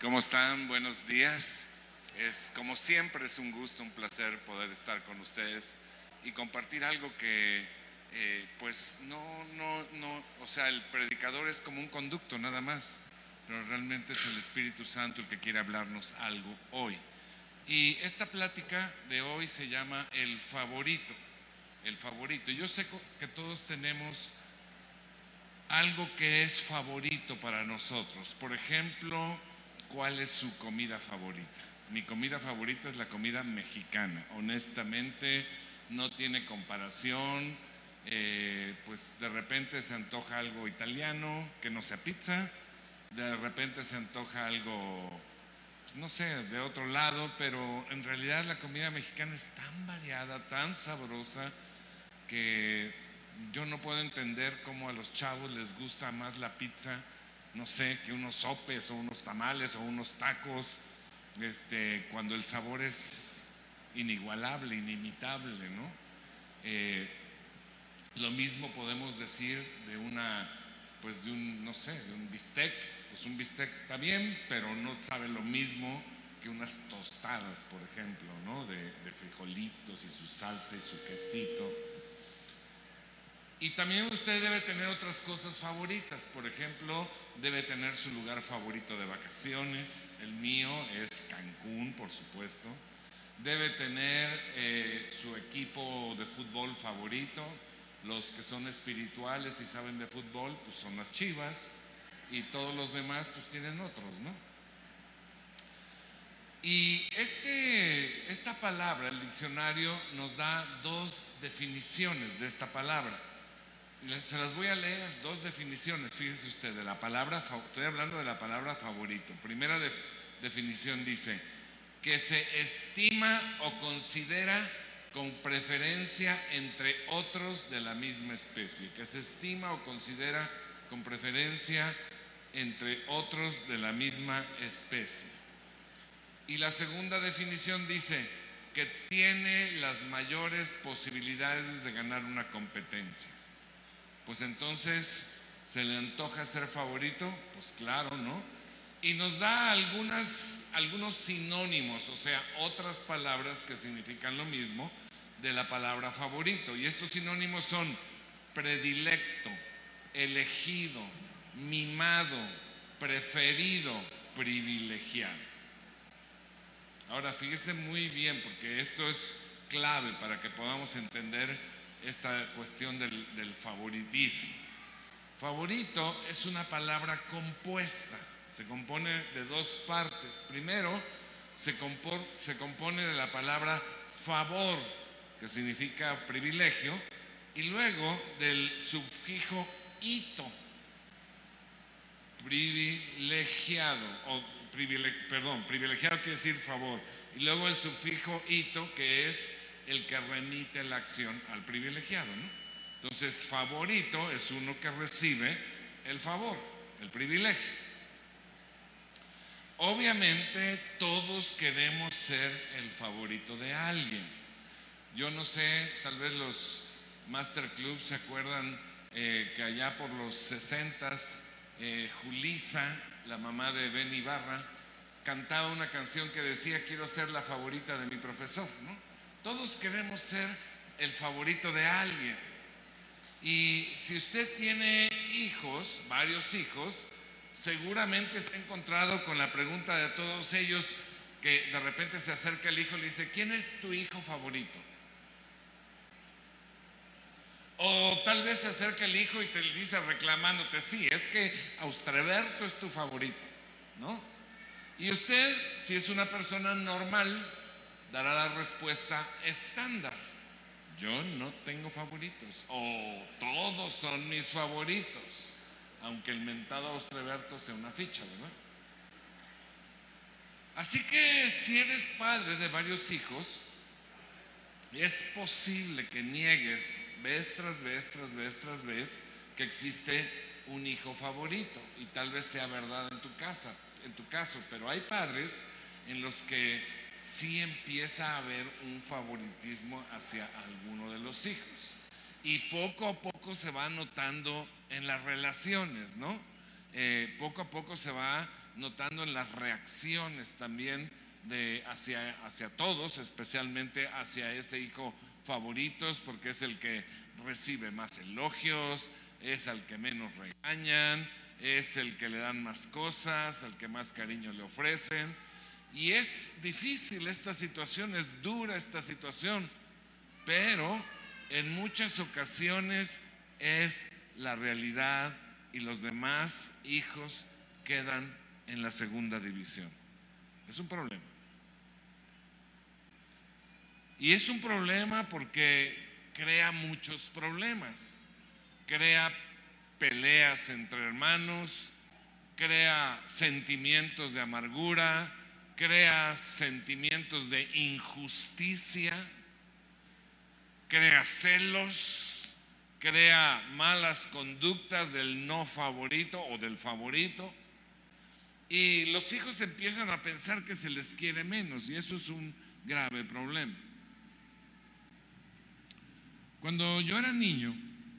¿Cómo están? Buenos días. Es como siempre es un gusto, un placer poder estar con ustedes y compartir algo que eh, pues no, no, no, o sea, el predicador es como un conducto nada más, pero realmente es el Espíritu Santo el que quiere hablarnos algo hoy. Y esta plática de hoy se llama el favorito, el favorito. Yo sé que todos tenemos algo que es favorito para nosotros. Por ejemplo, ¿cuál es su comida favorita? Mi comida favorita es la comida mexicana. Honestamente, no tiene comparación. Eh, pues de repente se antoja algo italiano, que no sea pizza. De repente se antoja algo, pues, no sé, de otro lado, pero en realidad la comida mexicana es tan variada, tan sabrosa, que yo no puedo entender cómo a los chavos les gusta más la pizza, no sé, que unos sopes o unos tamales o unos tacos, este, cuando el sabor es inigualable, inimitable, ¿no? Eh, lo mismo podemos decir de una, pues de un, no sé, de un bistec. Pues un bistec está bien, pero no sabe lo mismo que unas tostadas, por ejemplo, ¿no? De, de frijolitos y su salsa y su quesito. Y también usted debe tener otras cosas favoritas. Por ejemplo, debe tener su lugar favorito de vacaciones. El mío es Cancún, por supuesto. Debe tener eh, su equipo de fútbol favorito. Los que son espirituales y saben de fútbol, pues son las chivas. Y todos los demás, pues tienen otros, ¿no? Y este, esta palabra, el diccionario, nos da dos definiciones de esta palabra. Se las voy a leer, dos definiciones, fíjese usted, de la palabra, estoy hablando de la palabra favorito. Primera definición dice, que se estima o considera con preferencia entre otros de la misma especie, que se estima o considera con preferencia entre otros de la misma especie. Y la segunda definición dice que tiene las mayores posibilidades de ganar una competencia pues entonces se le antoja ser favorito, pues claro, ¿no? Y nos da algunos sinónimos, o sea, otras palabras que significan lo mismo de la palabra favorito. Y estos sinónimos son predilecto, elegido, mimado, preferido, privilegiado. Ahora, fíjese muy bien, porque esto es clave para que podamos entender esta cuestión del, favoritismo. Favorito es una palabra compuesta, se compone de dos partes. Primero, se, se compone de la palabra favor, que significa privilegio, y luego del sufijo ito, privilegiado, o perdón, privilegiado quiere decir favor, y luego el sufijo ito, que es el que remite la acción al privilegiado. ¿no? Entonces, favorito es uno que recibe el favor, el privilegio. Obviamente todos queremos ser el favorito de alguien. Yo no sé, tal vez los Master Club se acuerdan eh, que allá por los 60 eh, Julisa, la mamá de Ben Ibarra, cantaba una canción que decía quiero ser la favorita de mi profesor, ¿no? Todos queremos ser el favorito de alguien. Y si usted tiene hijos, varios hijos, seguramente se ha encontrado con la pregunta de todos ellos que de repente se acerca el hijo y le dice, ¿quién es tu hijo favorito? O tal vez se acerca el hijo y te dice reclamándote, sí, es que Austreberto es tu favorito, ¿no? Y usted, si es una persona normal, dará la respuesta estándar. Yo no tengo favoritos o todos son mis favoritos, aunque el mentado Austreberto sea una ficha, ¿verdad? Así que si eres padre de varios hijos, es posible que niegues vez tras vez, tras vez, tras vez que existe un hijo favorito y tal vez sea verdad en tu casa, en tu caso, pero hay padres en los que sí empieza a haber un favoritismo hacia alguno de los hijos. Y poco a poco se va notando en las relaciones, ¿no? Eh, poco a poco se va notando en las reacciones también de hacia, hacia todos, especialmente hacia ese hijo favoritos, porque es el que recibe más elogios, es al que menos regañan, es el que le dan más cosas, al que más cariño le ofrecen. Y es difícil esta situación, es dura esta situación, pero en muchas ocasiones es la realidad y los demás hijos quedan en la segunda división. Es un problema. Y es un problema porque crea muchos problemas. Crea peleas entre hermanos, crea sentimientos de amargura, crea sentimientos de injusticia, crea celos, crea malas conductas del no favorito o del favorito. Y los hijos empiezan a pensar que se les quiere menos y eso es un grave problema. Cuando yo era niño,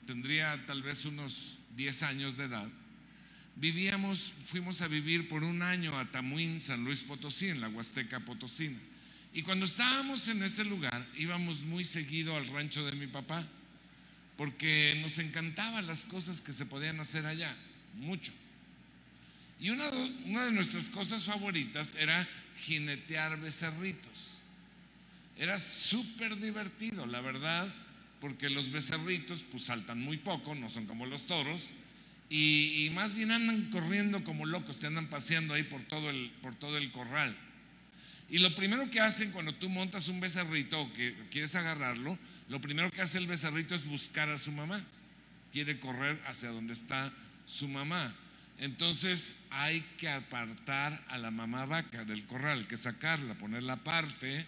tendría tal vez unos 10 años de edad, vivíamos, fuimos a vivir por un año a Tamuín, San Luis Potosí, en la Huasteca Potosina. Y cuando estábamos en ese lugar, íbamos muy seguido al rancho de mi papá, porque nos encantaban las cosas que se podían hacer allá, mucho. Y una, una de nuestras cosas favoritas era jinetear becerritos. Era súper divertido, la verdad, porque los becerritos pues saltan muy poco, no son como los toros, y, más bien andan corriendo como locos, te andan paseando ahí por todo, el, por todo el corral. Y lo primero que hacen cuando tú montas un becerrito o que quieres agarrarlo, lo primero que hace el becerrito es buscar a su mamá. Quiere correr hacia donde está su mamá. Entonces hay que apartar a la mamá vaca del corral, que sacarla, ponerla aparte.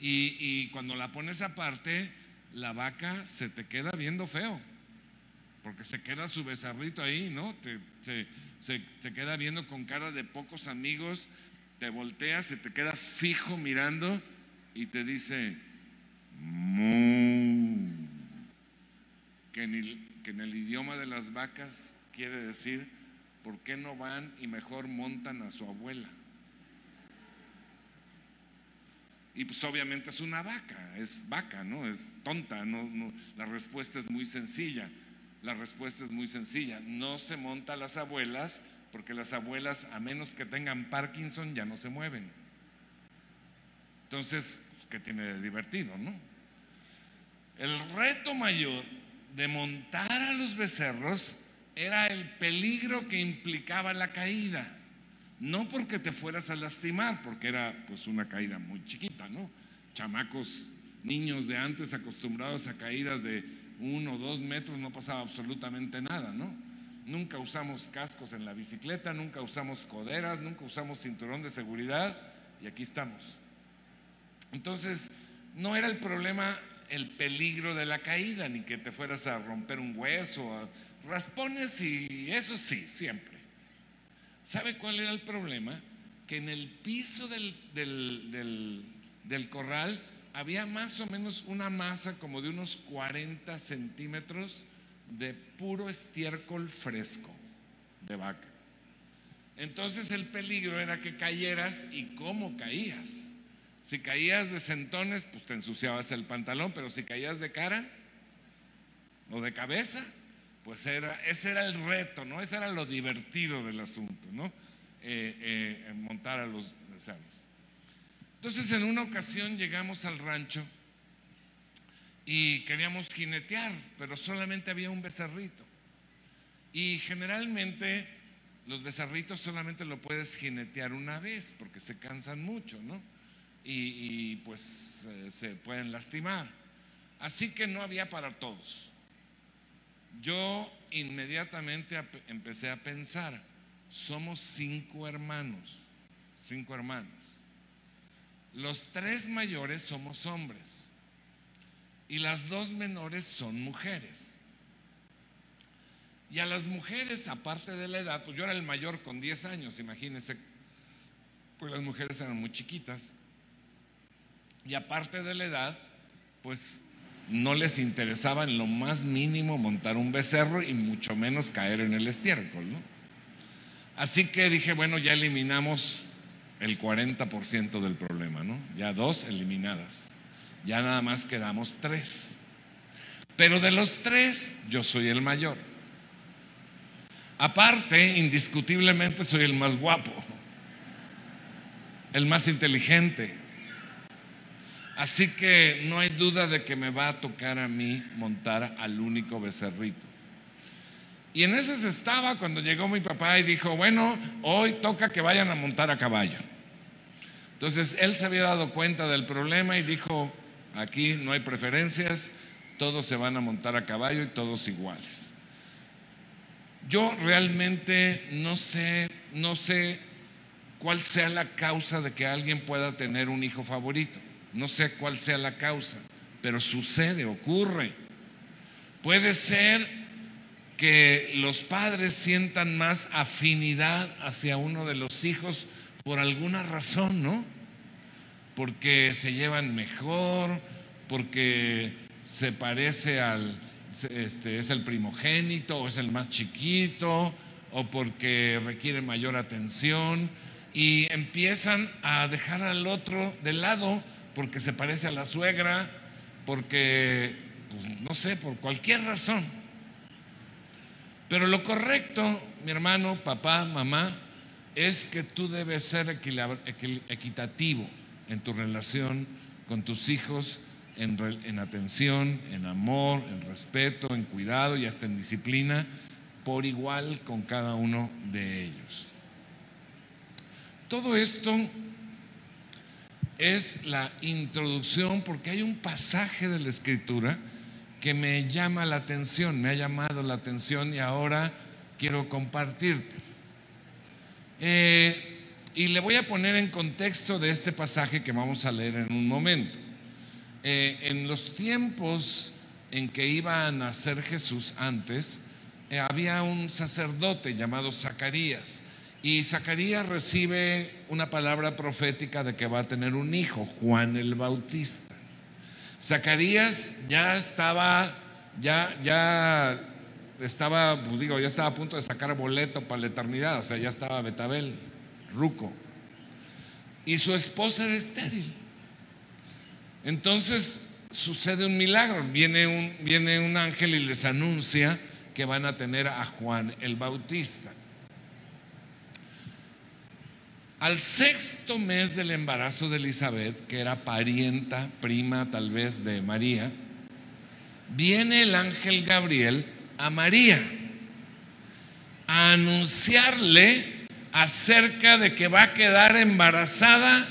Y, y cuando la pones aparte, la vaca se te queda viendo feo, porque se queda su becerrito ahí, ¿no? Te, se, queda viendo con cara de pocos amigos, te voltea, se te queda fijo mirando y te dice, que que en el idioma de las vacas quiere decir, ¿por qué no van y mejor montan a su abuela? Y pues obviamente es una vaca, es vaca, ¿no? Es tonta, no, la respuesta es muy sencilla. La respuesta es muy sencilla. No se monta a las abuelas porque las abuelas, a menos que tengan Parkinson, ya no se mueven. Entonces, pues, ¿qué tiene de divertido, no? El reto mayor de montar a los becerros era el peligro que implicaba la caída. No porque te fueras a lastimar, porque era pues una caída muy chiquita, ¿no? Chamacos, niños de antes acostumbrados a caídas de uno o dos metros no pasaba absolutamente nada, ¿no? Nunca usamos cascos en la bicicleta, nunca usamos coderas, nunca usamos cinturón de seguridad y aquí estamos. Entonces, no era el problema el peligro de la caída, ni que te fueras a romper un hueso, raspones y eso sí, siempre. ¿Sabe cuál era el problema? Que en el piso del, del, corral había más o menos una masa como de unos 40 centímetros de puro estiércol fresco de vaca. Entonces el peligro era que cayeras y cómo caías. Si caías de sentones, pues te ensuciabas el pantalón, pero si caías de cara o de cabeza, pues era, ese era el reto, ¿no? Ese era lo divertido del asunto, ¿no? Eh, eh, montar a los. Entonces en una ocasión llegamos al rancho y queríamos jinetear, pero solamente había un becerrito. Y generalmente los becerritos solamente lo puedes jinetear una vez porque se cansan mucho, ¿no? Y, pues se pueden lastimar. Así que no había para todos yo inmediatamente empecé a pensar, somos cinco hermanos, cinco hermanos. Los tres mayores somos hombres y las dos menores son mujeres. Y a las mujeres, aparte de la edad, pues yo era el mayor con 10 años, imagínense, pues las mujeres eran muy chiquitas. Y aparte de la edad, pues no les interesaba en lo más mínimo montar un becerro y mucho menos caer en el estiércol. Así que dije, bueno, ya eliminamos el 40% del problema, ¿no? Ya dos eliminadas. Ya nada más quedamos tres. Pero de los tres, yo soy el mayor. Aparte, indiscutiblemente soy el más guapo, el más inteligente. Así que no hay duda de que me va a tocar a mí montar al único becerrito. Y en ese se estaba cuando llegó mi papá y dijo, bueno, hoy toca que vayan a montar a caballo. Entonces él se había dado cuenta del problema y dijo, aquí no hay preferencias, todos se van a montar a caballo y todos iguales. Yo realmente no sé, no sé cuál sea la causa de que alguien pueda tener un hijo favorito. No sé cuál sea la causa, pero sucede, ocurre. Puede ser que los padres sientan más afinidad hacia uno de los hijos por alguna razón, ¿no? Porque se llevan mejor, porque se parece al, este, es el primogénito o es el más chiquito, o porque requiere mayor atención, y empiezan a dejar al otro de lado porque se parece a la suegra, porque, pues, no sé, por cualquier razón. Pero lo correcto, mi hermano, papá, mamá, es que tú debes ser equitativo en tu relación con tus hijos, en, en, atención, en amor, en respeto, en cuidado y hasta en disciplina, por igual con cada uno de ellos. Todo esto es la introducción porque hay un pasaje de la escritura que me llama la atención, me ha llamado la atención y ahora quiero compartirte. Eh, y le voy a poner en contexto de este pasaje que vamos a leer en un momento. Eh, en los tiempos en que iba a nacer Jesús antes, eh, había un sacerdote llamado Zacarías y Zacarías recibe una palabra profética de que va a tener un hijo, Juan el Bautista. Zacarías ya estaba, ya, ya estaba, pues digo, ya estaba a punto de sacar boleto para la eternidad, o sea, ya estaba Betabel, Ruco. Y su esposa era estéril. Entonces sucede un milagro, viene un, viene un ángel y les anuncia que van a tener a Juan el Bautista. Al sexto mes del embarazo de Elizabeth, que era parienta, prima tal vez de María, viene el ángel Gabriel a María a anunciarle acerca de que va a quedar embarazada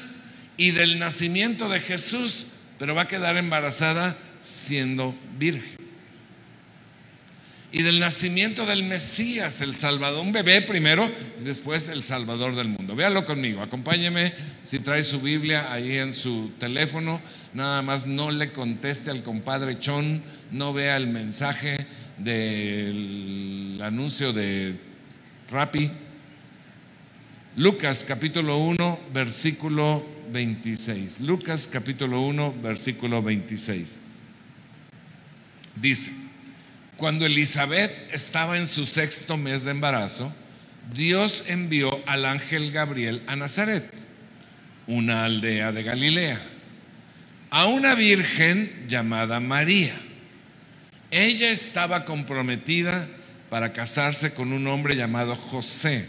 y del nacimiento de Jesús, pero va a quedar embarazada siendo virgen y del nacimiento del Mesías, el Salvador, un bebé primero y después el Salvador del mundo. Véalo conmigo, acompáñeme si trae su Biblia ahí en su teléfono, nada más no le conteste al compadre Chon, no vea el mensaje del anuncio de Rappi. Lucas capítulo 1, versículo 26. Lucas capítulo 1, versículo 26. Dice, cuando Elizabeth estaba en su sexto mes de embarazo, Dios envió al ángel Gabriel a Nazaret, una aldea de Galilea, a una virgen llamada María. Ella estaba comprometida para casarse con un hombre llamado José,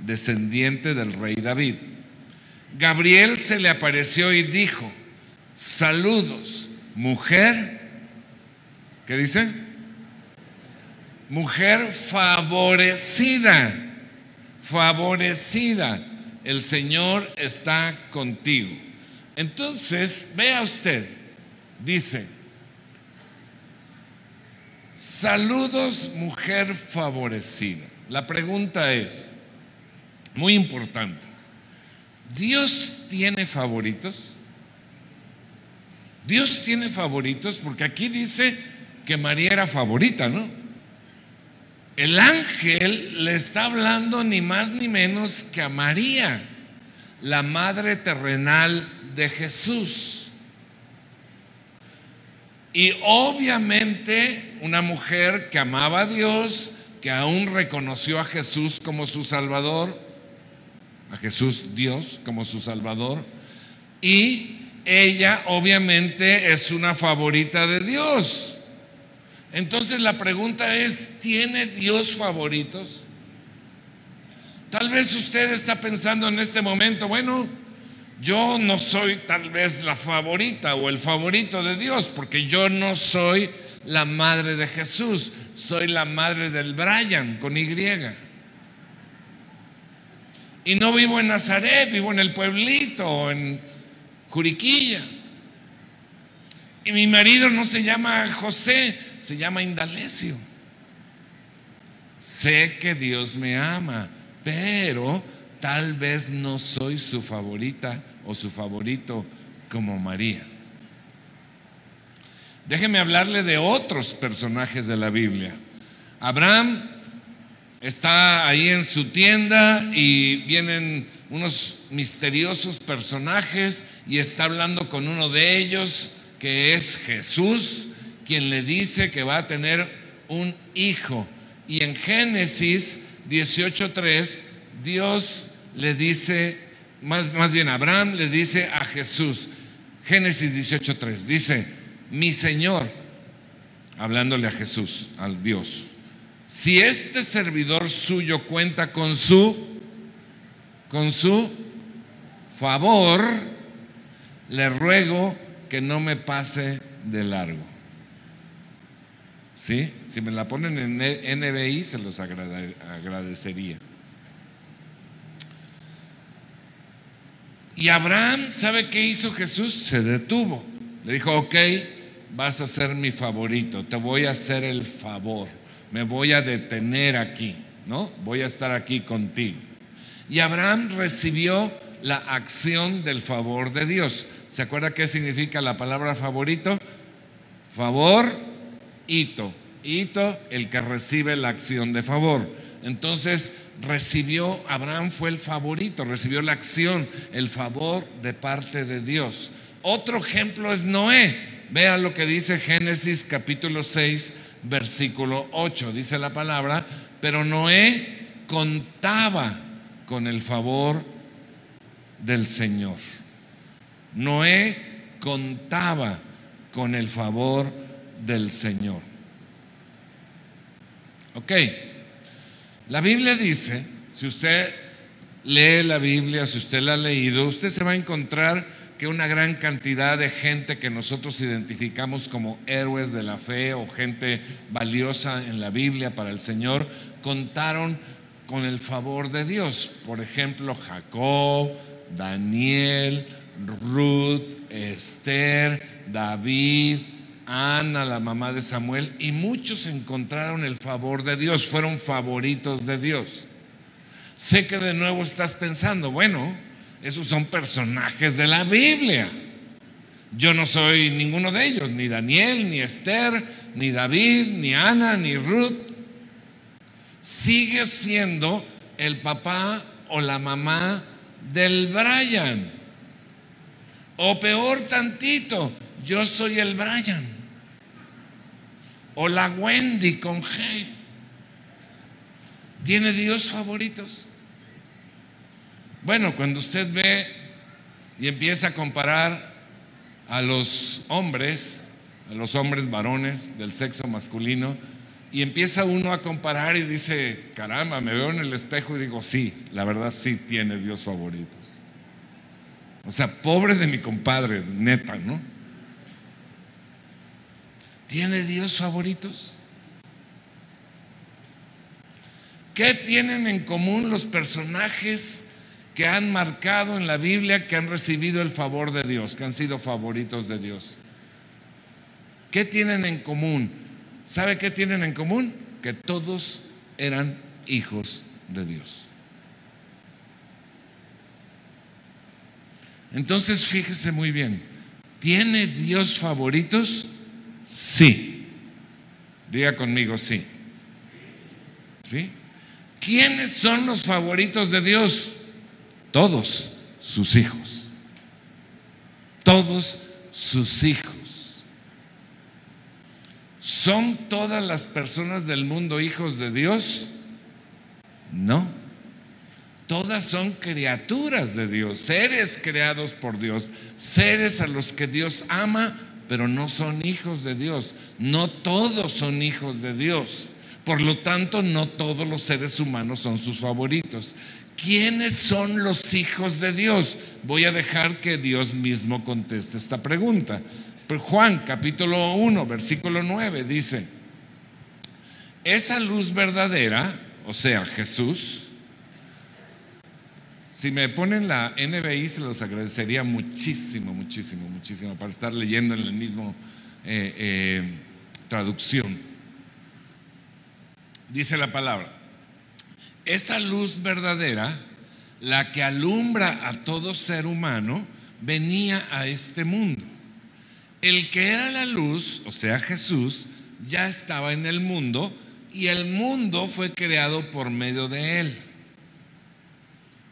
descendiente del rey David. Gabriel se le apareció y dijo, saludos, mujer, ¿qué dice? mujer favorecida, favorecida, el Señor está contigo. Entonces, vea usted, dice, saludos mujer favorecida. La pregunta es, muy importante, ¿Dios tiene favoritos? Dios tiene favoritos porque aquí dice que María era favorita, ¿no? El ángel le está hablando ni más ni menos que a María, la madre terrenal de Jesús. Y obviamente una mujer que amaba a Dios, que aún reconoció a Jesús como su Salvador, a Jesús Dios como su Salvador. Y ella obviamente es una favorita de Dios. Entonces la pregunta es, ¿tiene Dios favoritos? Tal vez usted está pensando en este momento, bueno, yo no soy tal vez la favorita o el favorito de Dios, porque yo no soy la madre de Jesús, soy la madre del Brian con Y. Y no vivo en Nazaret, vivo en el pueblito, en Juriquilla. Y mi marido no se llama José, se llama Indalecio. Sé que Dios me ama, pero tal vez no soy su favorita o su favorito como María. Déjeme hablarle de otros personajes de la Biblia. Abraham está ahí en su tienda y vienen unos misteriosos personajes y está hablando con uno de ellos que es Jesús, quien le dice que va a tener un hijo. Y en Génesis 18.3, Dios le dice, más, más bien Abraham le dice a Jesús, Génesis 18.3, dice, mi Señor, hablándole a Jesús, al Dios, si este servidor suyo cuenta con su, con su favor, le ruego que no me pase de largo. ¿Sí? Si me la ponen en NBI, se los agradecería. Y Abraham, ¿sabe qué hizo Jesús? Se detuvo. Le dijo, ok, vas a ser mi favorito, te voy a hacer el favor me voy a detener aquí, ¿no? Voy a estar aquí contigo. Y Abraham recibió la acción del favor de Dios. ¿Se acuerda qué significa la palabra favorito? Favor, hito. Hito, el que recibe la acción de favor. Entonces recibió, Abraham fue el favorito, recibió la acción, el favor de parte de Dios. Otro ejemplo es Noé. Vea lo que dice Génesis capítulo 6, versículo 8. Dice la palabra, pero Noé contaba con el favor del Señor. Noé contaba con el favor del Señor. Ok, la Biblia dice, si usted lee la Biblia, si usted la ha leído, usted se va a encontrar que una gran cantidad de gente que nosotros identificamos como héroes de la fe o gente valiosa en la Biblia para el Señor, contaron con el favor de Dios. Por ejemplo, Jacob, Daniel, Ruth, Esther, David, Ana, la mamá de Samuel, y muchos encontraron el favor de Dios, fueron favoritos de Dios. Sé que de nuevo estás pensando, bueno, esos son personajes de la Biblia. Yo no soy ninguno de ellos, ni Daniel, ni Esther, ni David, ni Ana, ni Ruth. Sigue siendo el papá o la mamá del Brian. O peor tantito, yo soy el Brian. O la Wendy con G. ¿Tiene Dios favoritos? Bueno, cuando usted ve y empieza a comparar a los hombres, a los hombres varones del sexo masculino, y empieza uno a comparar y dice, caramba, me veo en el espejo y digo, sí, la verdad sí tiene Dios favoritos. O sea, pobre de mi compadre, neta, ¿no? ¿Tiene Dios favoritos? ¿Qué tienen en común los personajes que han marcado en la Biblia, que han recibido el favor de Dios, que han sido favoritos de Dios. ¿Qué tienen en común? ¿Sabe qué tienen en común? Que todos eran hijos de Dios. Entonces fíjese muy bien, ¿tiene Dios favoritos? Sí. Diga conmigo, sí. ¿Sí? ¿Quiénes son los favoritos de Dios? Todos sus hijos. Todos sus hijos. ¿Son todas las personas del mundo hijos de Dios? No. todas son criaturas de Dios, seres creados por Dios, seres a los que Dios ama, pero no son hijos de Dios. No todos son hijos de Dios. Por lo tanto, no todos los seres humanos son sus favoritos. ¿Quiénes son los hijos de Dios? Voy a dejar que Dios mismo conteste esta pregunta. Juan capítulo 1, versículo 9 dice, esa luz verdadera, o sea, Jesús, si me ponen la NBI se los agradecería muchísimo, muchísimo, muchísimo para estar leyendo en el mismo eh, eh, traducción dice la palabra, esa luz verdadera, la que alumbra a todo ser humano, venía a este mundo. El que era la luz, o sea Jesús, ya estaba en el mundo y el mundo fue creado por medio de él.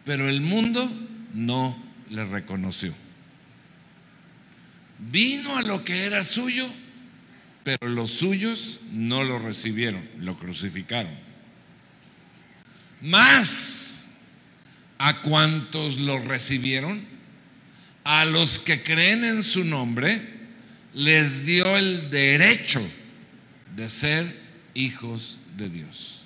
Pero el mundo no le reconoció. Vino a lo que era suyo pero los suyos no lo recibieron, lo crucificaron. Más a cuantos lo recibieron, a los que creen en su nombre, les dio el derecho de ser hijos de Dios.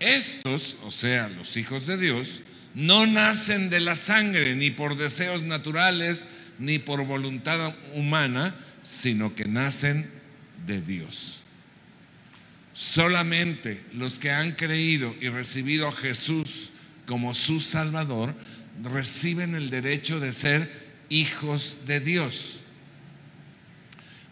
Estos, o sea, los hijos de Dios, no nacen de la sangre, ni por deseos naturales, ni por voluntad humana, sino que nacen de Dios. Solamente los que han creído y recibido a Jesús como su Salvador reciben el derecho de ser hijos de Dios.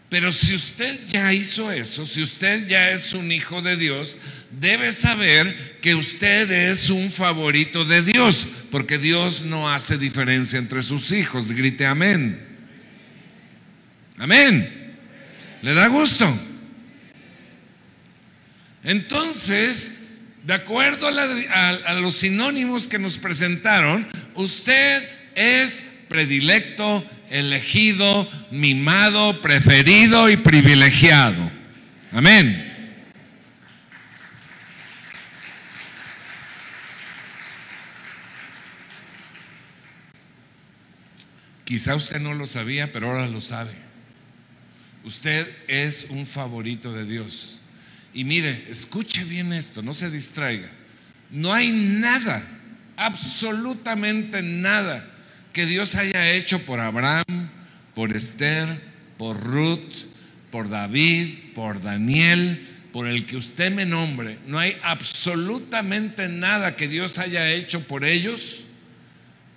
Pero si usted ya hizo eso, si usted ya es un hijo de Dios, debe saber que usted es un favorito de Dios, porque Dios no hace diferencia entre sus hijos. Grite amén. Amén. ¿Le da gusto? Entonces, de acuerdo a, los sinónimos que nos presentaron, usted es predilecto, elegido, mimado, preferido y privilegiado. Amén. Quizá usted no lo sabía, pero ahora lo sabe. Usted es un favorito de Dios. Y mire, escuche bien esto, no se distraiga. No hay nada, absolutamente nada que Dios haya hecho por Abraham, por Esther, por Ruth, por David, por Daniel, por el que usted me nombre. No hay absolutamente nada que Dios haya hecho por ellos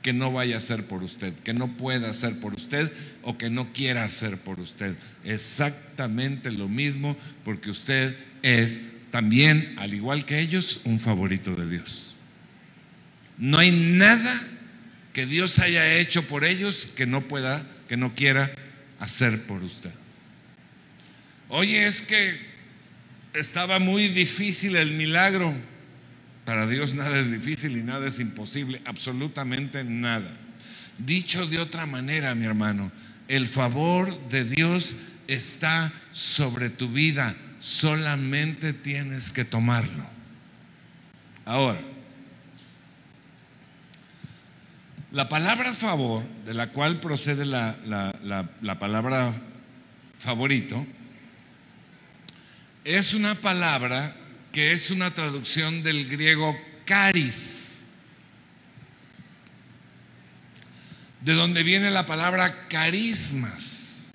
que no vaya a hacer por usted, que no pueda hacer por usted o que no quiera hacer por usted. Exactamente lo mismo porque usted es también, al igual que ellos, un favorito de Dios. No hay nada que Dios haya hecho por ellos que no pueda, que no quiera hacer por usted. Oye, es que estaba muy difícil el milagro. Para Dios nada es difícil y nada es imposible, absolutamente nada. Dicho de otra manera, mi hermano, el favor de Dios está sobre tu vida, solamente tienes que tomarlo. Ahora, la palabra favor, de la cual procede la, la palabra favorito, es una palabra que es una traducción del griego caris, de donde viene la palabra carismas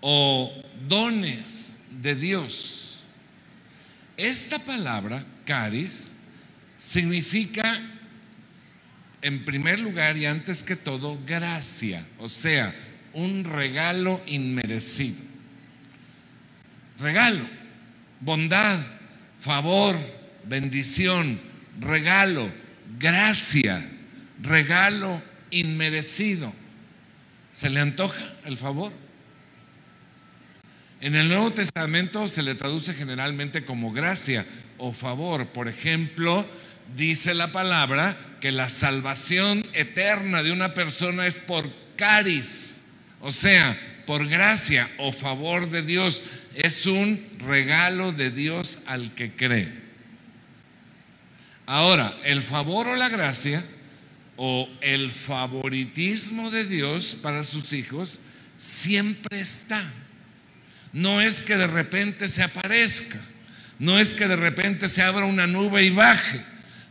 o dones de Dios. Esta palabra, caris, significa, en primer lugar y antes que todo, gracia, o sea, un regalo inmerecido. Regalo, bondad, favor, bendición, regalo, gracia, regalo inmerecido. ¿Se le antoja el favor? En el Nuevo Testamento se le traduce generalmente como gracia o favor. Por ejemplo, dice la palabra que la salvación eterna de una persona es por caris, o sea, por gracia o favor de Dios es un regalo de Dios al que cree. Ahora, el favor o la gracia o el favoritismo de Dios para sus hijos siempre está. No es que de repente se aparezca, no es que de repente se abra una nube y baje,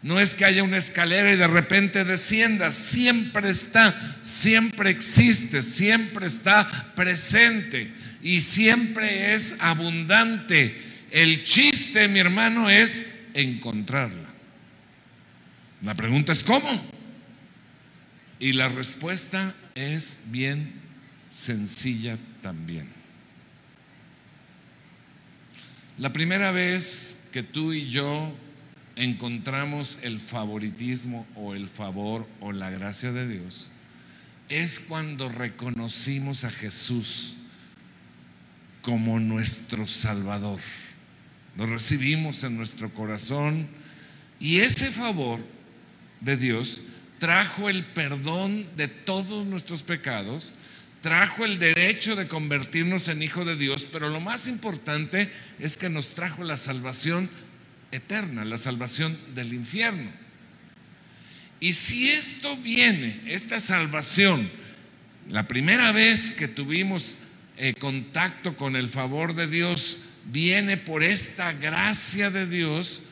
no es que haya una escalera y de repente descienda, siempre está, siempre existe, siempre está presente y siempre es abundante. El chiste, mi hermano, es encontrarla. La pregunta es ¿cómo? Y la respuesta es bien sencilla también. La primera vez que tú y yo encontramos el favoritismo o el favor o la gracia de Dios es cuando reconocimos a Jesús como nuestro Salvador. Lo recibimos en nuestro corazón y ese favor de Dios trajo el perdón de todos nuestros pecados, trajo el derecho de convertirnos en hijo de Dios, pero lo más importante es que nos trajo la salvación eterna, la salvación del infierno. Y si esto viene, esta salvación, la primera vez que tuvimos eh, contacto con el favor de Dios, viene por esta gracia de Dios,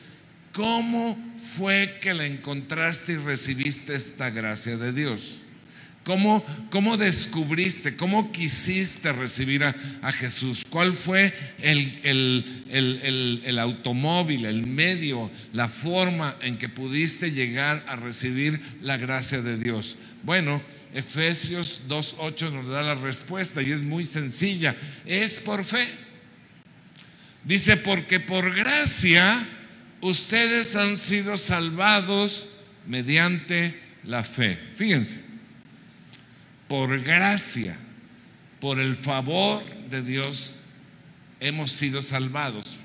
¿cómo fue que la encontraste y recibiste esta gracia de Dios? ¿Cómo, cómo descubriste, cómo quisiste recibir a, a Jesús? ¿Cuál fue el, el, el, el, automóvil, el medio, la forma en que pudiste llegar a recibir la gracia de Dios? Bueno, Efesios 2.8 nos da la respuesta y es muy sencilla. Es por fe. Dice, porque por gracia ustedes han sido salvados mediante la fe. Fíjense por gracia, por el favor de Dios, hemos sido salvados.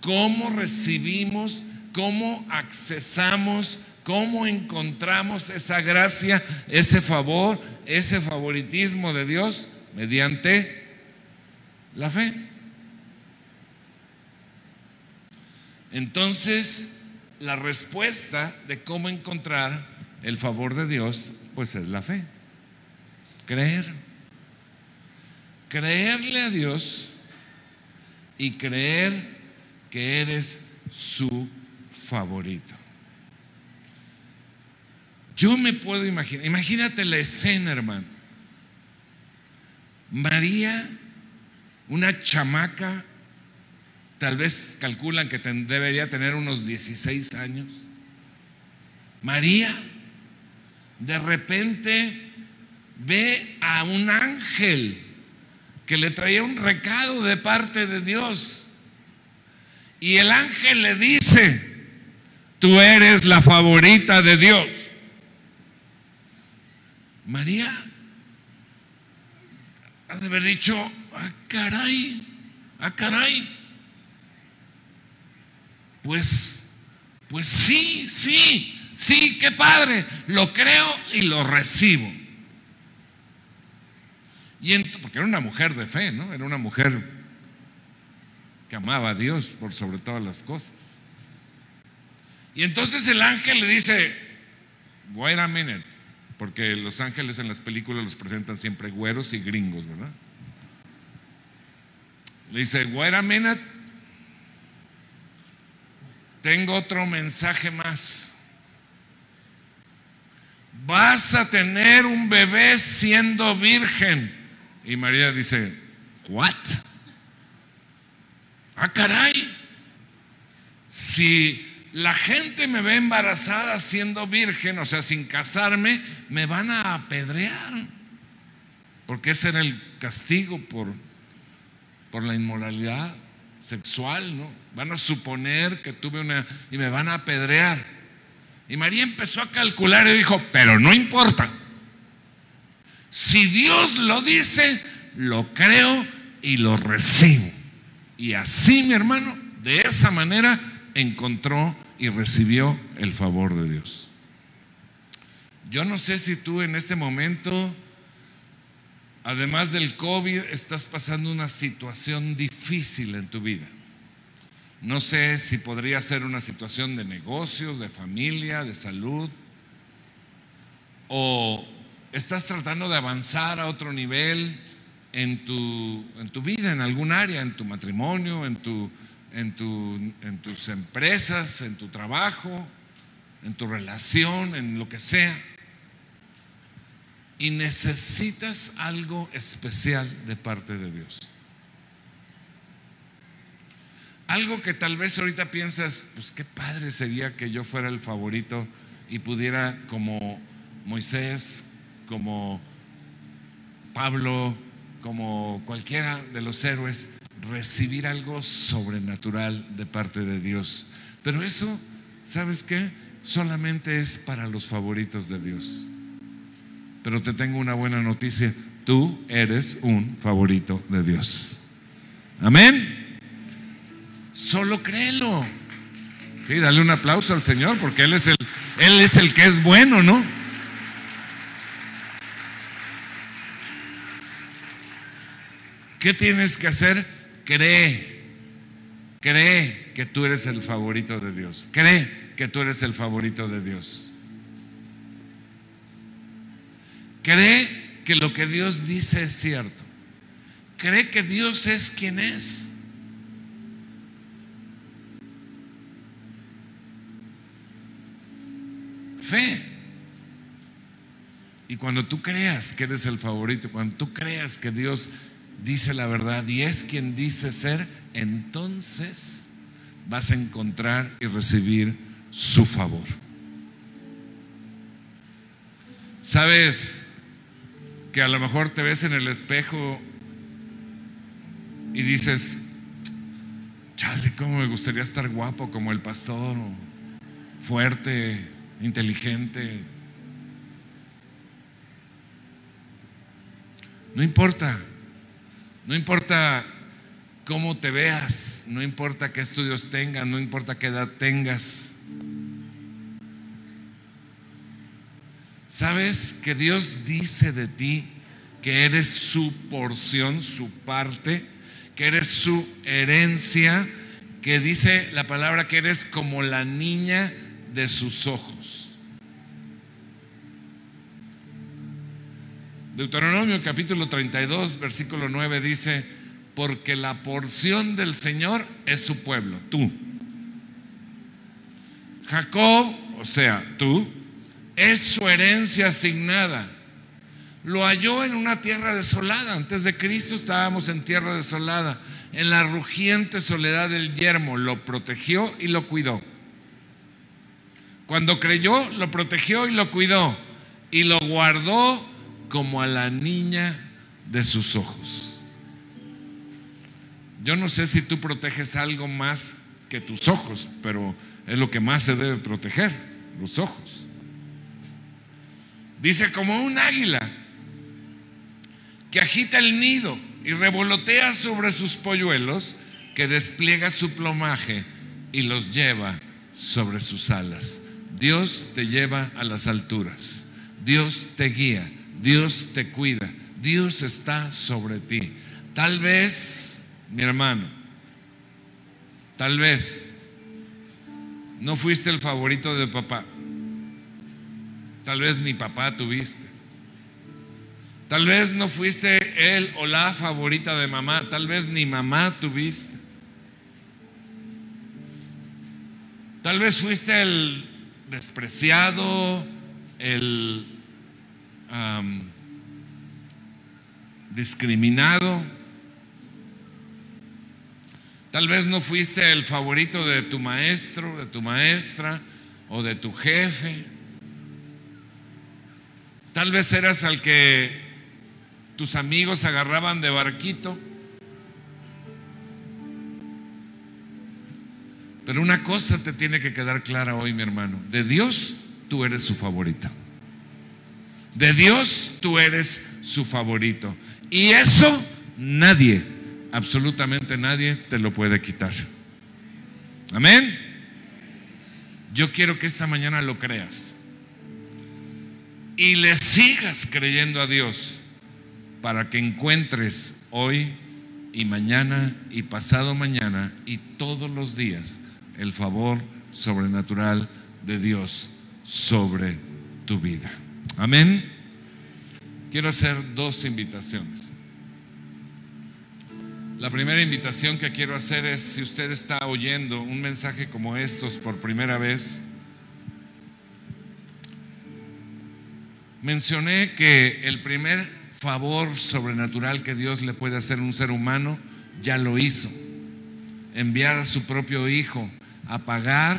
¿Cómo recibimos, cómo accesamos, cómo encontramos esa gracia, ese favor, ese favoritismo de Dios? Mediante la fe. Entonces, la respuesta de cómo encontrar el favor de Dios, pues es la fe. Creer. Creerle a Dios y creer que eres su favorito. Yo me puedo imaginar, imagínate la escena, hermano. María, una chamaca, tal vez calculan que debería tener unos 16 años. María, de repente ve a un ángel que le traía un recado de parte de Dios. Y el ángel le dice, tú eres la favorita de Dios. María ha de haber dicho, ah, caray, ah, caray. Pues, pues sí, sí, sí, qué padre, lo creo y lo recibo. Y porque era una mujer de fe, ¿no? Era una mujer que amaba a Dios por sobre todas las cosas. Y entonces el ángel le dice, wait a minute, porque los ángeles en las películas los presentan siempre güeros y gringos, ¿verdad? Le dice, wait a minute, tengo otro mensaje más. Vas a tener un bebé siendo virgen. Y María dice, ¿what? Ah, caray. Si la gente me ve embarazada siendo virgen, o sea, sin casarme, me van a apedrear. Porque ese era el castigo por, por la inmoralidad sexual, ¿no? Van a suponer que tuve una... y me van a apedrear. Y María empezó a calcular y dijo, pero no importa. Si Dios lo dice, lo creo y lo recibo. Y así, mi hermano, de esa manera encontró y recibió el favor de Dios. Yo no sé si tú en este momento, además del COVID, estás pasando una situación difícil en tu vida. No sé si podría ser una situación de negocios, de familia, de salud. O estás tratando de avanzar a otro nivel en tu, en tu vida, en algún área, en tu matrimonio, en, tu, en, tu, en tus empresas, en tu trabajo, en tu relación, en lo que sea. Y necesitas algo especial de parte de Dios. Algo que tal vez ahorita piensas, pues qué padre sería que yo fuera el favorito y pudiera como Moisés, como Pablo, como cualquiera de los héroes, recibir algo sobrenatural de parte de Dios. Pero eso, ¿sabes qué? Solamente es para los favoritos de Dios. Pero te tengo una buena noticia, tú eres un favorito de Dios. Amén. Solo créelo. Sí, dale un aplauso al Señor porque Él es el, Él es el que es bueno, ¿no? ¿Qué tienes que hacer? Cree. Cree que tú eres el favorito de Dios. Cree que tú eres el favorito de Dios. Cree que lo que Dios dice es cierto. Cree que Dios es quien es. Fe. Y cuando tú creas que eres el favorito, cuando tú creas que Dios dice la verdad y es quien dice ser, entonces vas a encontrar y recibir su favor. Sabes que a lo mejor te ves en el espejo y dices, chale, cómo me gustaría estar guapo como el pastor, fuerte, inteligente. No importa, no importa cómo te veas, no importa qué estudios tengas, no importa qué edad tengas. ¿Sabes que Dios dice de ti que eres su porción, su parte, que eres su herencia, que dice la palabra que eres como la niña de sus ojos? Deuteronomio capítulo 32, versículo 9 dice, porque la porción del Señor es su pueblo, tú. Jacob, o sea, tú, es su herencia asignada. Lo halló en una tierra desolada. Antes de Cristo estábamos en tierra desolada, en la rugiente soledad del yermo. Lo protegió y lo cuidó. Cuando creyó, lo protegió y lo cuidó. Y lo guardó como a la niña de sus ojos. Yo no sé si tú proteges algo más que tus ojos, pero es lo que más se debe proteger, los ojos. Dice como un águila que agita el nido y revolotea sobre sus polluelos, que despliega su plumaje y los lleva sobre sus alas. Dios te lleva a las alturas. Dios te guía. Dios te cuida. Dios está sobre ti. Tal vez, mi hermano, tal vez no fuiste el favorito de papá. Tal vez ni papá tuviste. Tal vez no fuiste él o la favorita de mamá. Tal vez ni mamá tuviste. Tal vez fuiste el despreciado, el discriminado. Tal vez no fuiste el favorito de tu maestro, de tu maestra o de tu jefe. Tal vez eras al que tus amigos agarraban de barquito. Pero una cosa te tiene que quedar clara hoy, mi hermano. De Dios tú eres su favorito. De Dios tú eres su favorito. Y eso nadie, absolutamente nadie te lo puede quitar. Amén. Yo quiero que esta mañana lo creas. Y le sigas creyendo a Dios para que encuentres hoy y mañana y pasado mañana y todos los días el favor sobrenatural de Dios sobre tu vida. Amén. Quiero hacer dos invitaciones. La primera invitación que quiero hacer es si usted está oyendo un mensaje como estos por primera vez, mencioné que el primer favor sobrenatural que Dios le puede hacer a un ser humano ya lo hizo. Enviar a su propio Hijo a pagar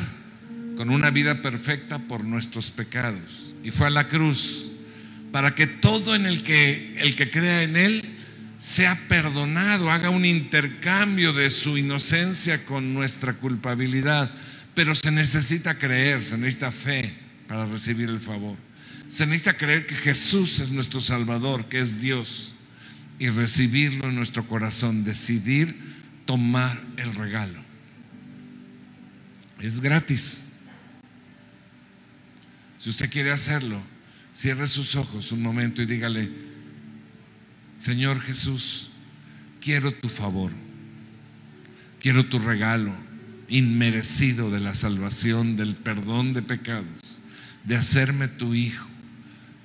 con una vida perfecta por nuestros pecados. Y fue a la cruz para que todo en el que el que crea en él sea perdonado, haga un intercambio de su inocencia con nuestra culpabilidad. Pero se necesita creer, se necesita fe para recibir el favor. Se necesita creer que Jesús es nuestro Salvador, que es Dios, y recibirlo en nuestro corazón, decidir tomar el regalo. Es gratis. Si usted quiere hacerlo, cierre sus ojos un momento y dígale, Señor Jesús, quiero tu favor, quiero tu regalo inmerecido de la salvación, del perdón de pecados, de hacerme tu hijo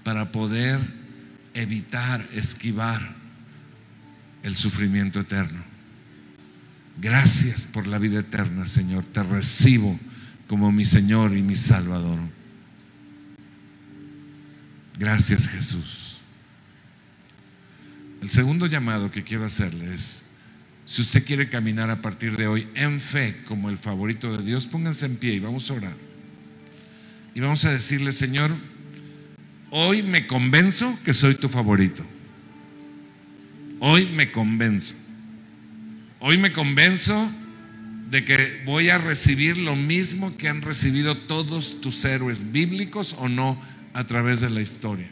para poder evitar, esquivar el sufrimiento eterno. Gracias por la vida eterna, Señor. Te recibo como mi Señor y mi Salvador. Gracias, Jesús. El segundo llamado que quiero hacerle es, si usted quiere caminar a partir de hoy en fe como el favorito de Dios, pónganse en pie y vamos a orar. Y vamos a decirle, Señor, hoy me convenzo que soy tu favorito. Hoy me convenzo. Hoy me convenzo de que voy a recibir lo mismo que han recibido todos tus héroes bíblicos o no a través de la historia.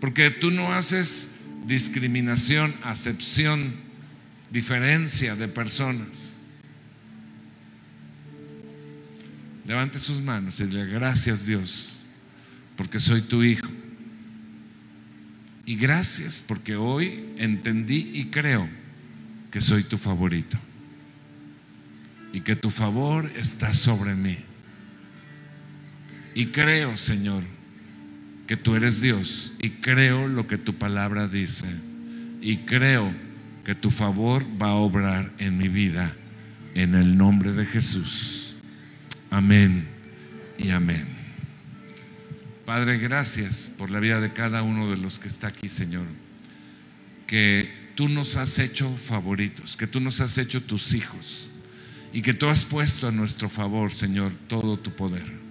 Porque tú no haces discriminación, acepción, diferencia de personas. Levante sus manos y dile gracias Dios, porque soy tu hijo. Y gracias porque hoy entendí y creo que soy tu favorito. Y que tu favor está sobre mí. Y creo, Señor, que tú eres Dios y creo lo que tu palabra dice y creo que tu favor va a obrar en mi vida en el nombre de Jesús. Amén y amén. Padre, gracias por la vida de cada uno de los que está aquí, Señor. Que tú nos has hecho favoritos, que tú nos has hecho tus hijos y que tú has puesto a nuestro favor, Señor, todo tu poder.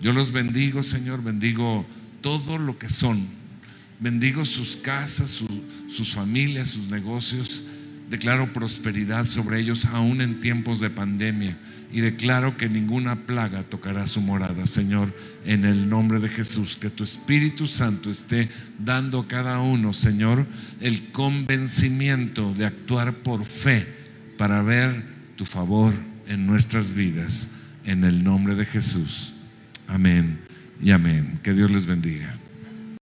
Yo los bendigo, Señor, bendigo todo lo que son. Bendigo sus casas, sus familias, sus negocios. Declaro prosperidad sobre ellos aún en tiempos de pandemia. Y declaro que ninguna plaga tocará su morada, Señor, en el nombre de Jesús. Que tu Espíritu Santo esté dando a cada uno, Señor, el convencimiento de actuar por fe para ver tu favor en nuestras vidas. En el nombre de Jesús. Amén y amén. Que Dios les bendiga.